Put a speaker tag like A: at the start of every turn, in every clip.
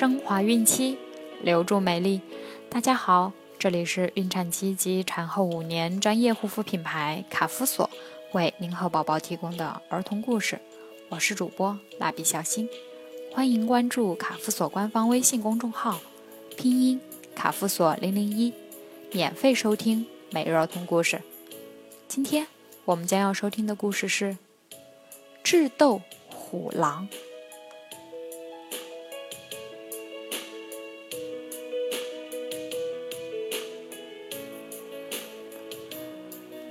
A: 升华孕期，留住美丽。大家好，这里是孕产期及产后五年专业护肤品牌卡夫索为您和宝宝提供的儿童故事。我是主播蜡笔小新，欢迎关注卡夫索官方微信公众号，拼音卡夫索零零一，免费收听每日儿童故事。今天我们将要收听的故事是《智斗虎狼》。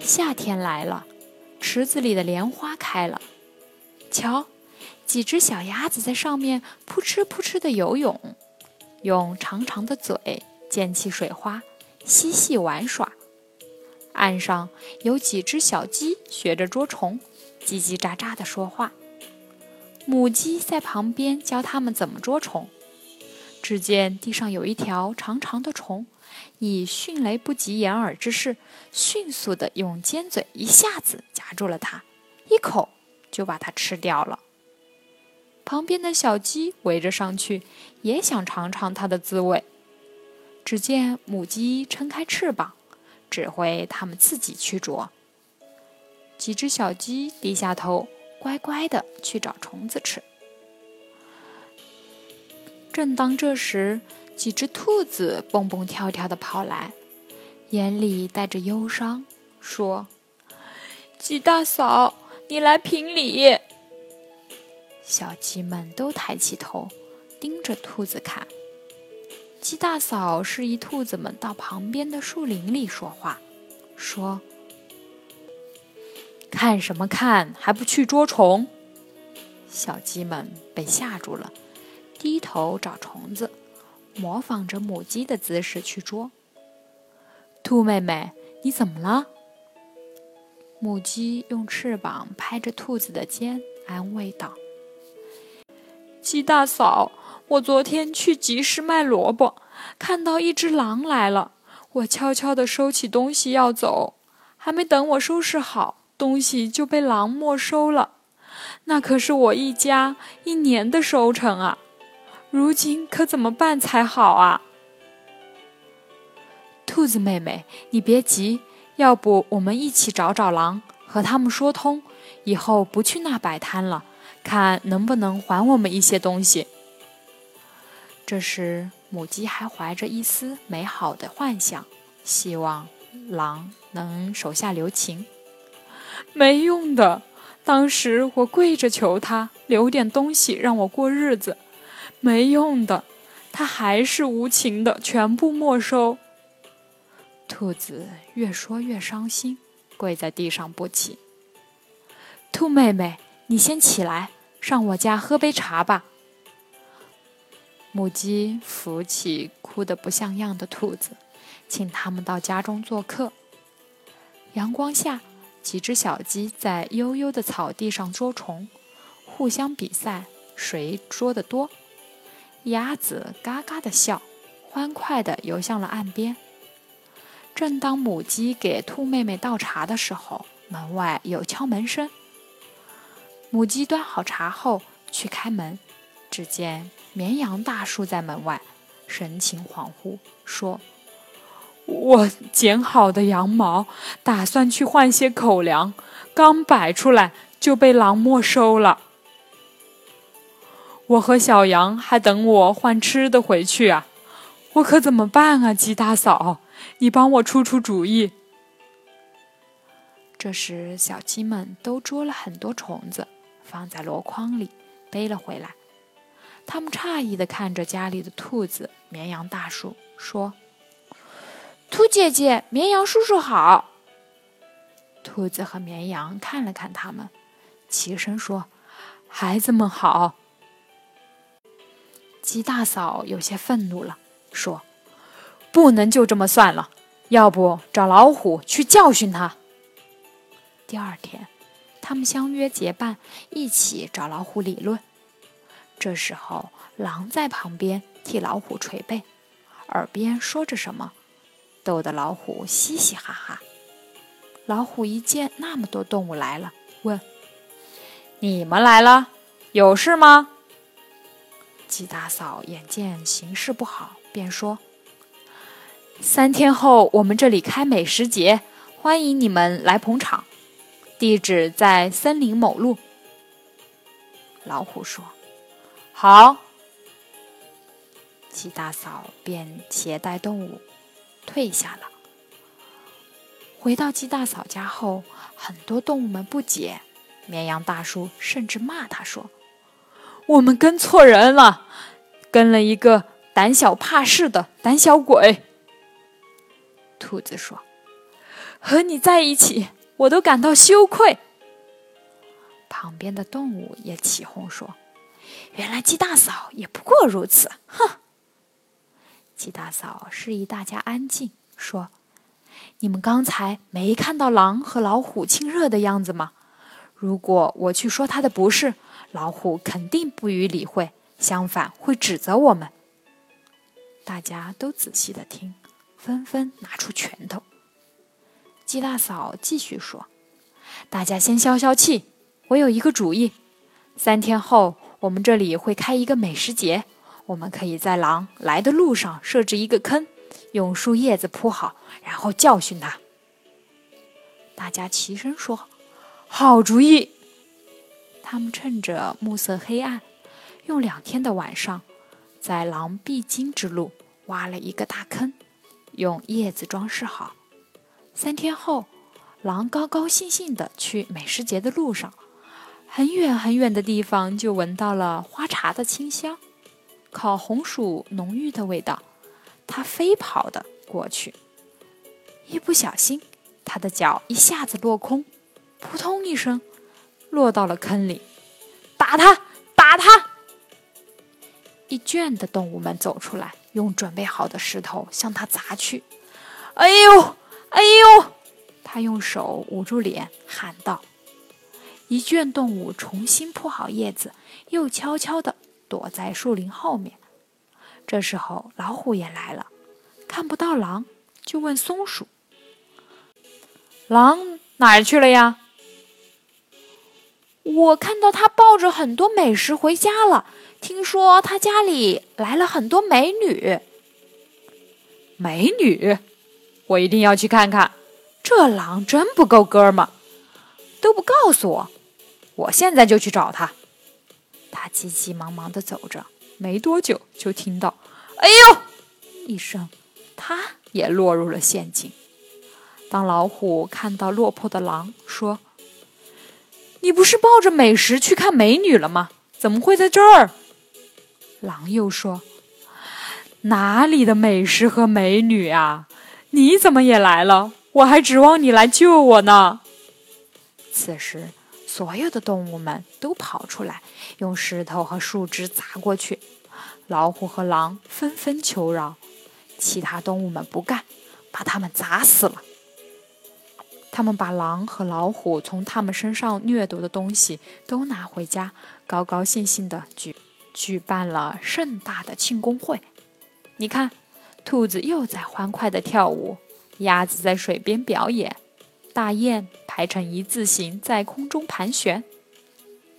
A: 夏天来了，池子里的莲花开了。瞧，几只小鸭子在上面扑哧扑哧的游泳，用长长的嘴溅起水花，嬉戏玩耍。岸上有几只小鸡学着捉虫，叽叽喳喳地说话。母鸡在旁边教它们怎么捉虫。只见地上有一条长长的虫。以迅雷不及掩耳之势，迅速地用尖嘴一下子夹住了它，一口就把它吃掉了。旁边的小鸡围着上去，也想尝尝它的滋味。只见母鸡撑开翅膀，指挥它们自己去啄。几只小鸡低下头，乖乖地去找虫子吃。正当这时，几只兔子蹦蹦跳跳地跑来，眼里带着忧伤，说：“鸡大嫂，你来评理。”小鸡们都抬起头，盯着兔子看。鸡大嫂示意兔子们到旁边的树林里说话，说：“看什么看？还不去捉虫？”小鸡们被吓住了，低头找虫子。模仿着母鸡的姿势去捉。兔妹妹，你怎么了？母鸡用翅膀拍着兔子的肩，安慰道：“鸡大嫂，我昨天去集市卖萝卜，看到一只狼来了。我悄悄地收起东西要走，还没等我收拾好，东西就被狼没收了。那可是我一家一年的收成啊！”如今可怎么办才好啊？兔子妹妹，你别急，要不我们一起找找狼，和他们说通，以后不去那摆摊了，看能不能还我们一些东西。这时，母鸡还怀着一丝美好的幻想，希望狼能手下留情。没用的，当时我跪着求他留点东西让我过日子。没用的，他还是无情的，全部没收。兔子越说越伤心，跪在地上不起。兔妹妹，你先起来，上我家喝杯茶吧。母鸡扶起哭得不像样的兔子，请他们到家中做客。阳光下，几只小鸡在悠悠的草地上捉虫，互相比赛谁捉得多。鸭子嘎嘎的笑，欢快地游向了岸边。正当母鸡给兔妹妹倒茶的时候，门外有敲门声。母鸡端好茶后去开门，只见绵羊大叔在门外，神情恍惚，说：“我剪好的羊毛，打算去换些口粮，刚摆出来就被狼没收了。”我和小羊还等我换吃的回去啊，我可怎么办啊？鸡大嫂，你帮我出出主意。这时，小鸡们都捉了很多虫子，放在箩筐里背了回来。他们诧异的看着家里的兔子、绵羊大叔，说：“兔姐姐，绵羊叔叔好。”兔子和绵羊看了看他们，齐声说：“孩子们好。”鸡大嫂有些愤怒了，说：“不能就这么算了，要不找老虎去教训他。”第二天，他们相约结伴一起找老虎理论。这时候，狼在旁边替老虎捶背，耳边说着什么，逗得老虎嘻嘻哈哈。老虎一见那么多动物来了，问：“你们来了，有事吗？”鸡大嫂眼见形势不好，便说：“三天后我们这里开美食节，欢迎你们来捧场。地址在森林某路。”老虎说：“好。”鸡大嫂便携带动物退下了。回到鸡大嫂家后，很多动物们不解，绵羊大叔甚至骂他说。我们跟错人了，跟了一个胆小怕事的胆小鬼。兔子说：“和你在一起，我都感到羞愧。”旁边的动物也起哄说：“原来鸡大嫂也不过如此。”哼！鸡大嫂示意大家安静，说：“你们刚才没看到狼和老虎亲热的样子吗？如果我去说他的不是。”老虎肯定不予理会，相反会指责我们。大家都仔细的听，纷纷拿出拳头。鸡大嫂继续说：“大家先消消气，我有一个主意。三天后，我们这里会开一个美食节，我们可以在狼来的路上设置一个坑，用树叶子铺好，然后教训它。”大家齐声说：“好主意。”他们趁着暮色黑暗，用两天的晚上，在狼必经之路挖了一个大坑，用叶子装饰好。三天后，狼高高兴兴地去美食节的路上，很远很远的地方就闻到了花茶的清香，烤红薯浓郁的味道。他飞跑的过去，一不小心，他的脚一下子落空，扑通一声。落到了坑里，打他，打他！一圈的动物们走出来，用准备好的石头向他砸去。哎呦，哎呦！他用手捂住脸，喊道：“一圈动物重新铺好叶子，又悄悄地躲在树林后面。这时候，老虎也来了，看不到狼，就问松鼠：“狼哪儿去了呀？”我看到他抱着很多美食回家了。听说他家里来了很多美女。美女，我一定要去看看。这狼真不够哥们，都不告诉我。我现在就去找他。他急急忙忙的走着，没多久就听到“哎呦”一声，他也落入了陷阱。当老虎看到落魄的狼，说。你不是抱着美食去看美女了吗？怎么会在这儿？狼又说：“哪里的美食和美女啊？你怎么也来了？我还指望你来救我呢。”此时，所有的动物们都跑出来，用石头和树枝砸过去。老虎和狼纷纷求饶，其他动物们不干，把他们砸死了。他们把狼和老虎从他们身上掠夺的东西都拿回家，高高兴兴地举举办了盛大的庆功会。你看，兔子又在欢快地跳舞，鸭子在水边表演，大雁排成一字形在空中盘旋。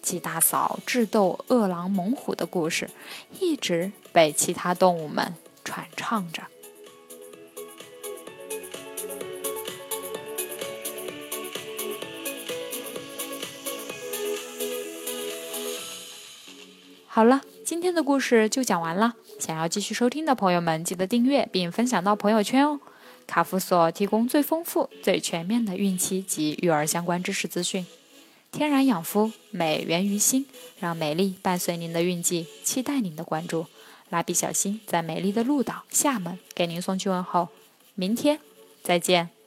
A: 鸡大嫂智斗饿狼猛虎的故事，一直被其他动物们传唱着。好了，今天的故事就讲完了。想要继续收听的朋友们，记得订阅并分享到朋友圈哦。卡夫所提供最丰富、最全面的孕期及育儿相关知识资讯。天然养肤，美源于心，让美丽伴随您的孕期，期待您的关注。蜡笔小新在美丽的鹭岛厦门给您送去问候，明天再见。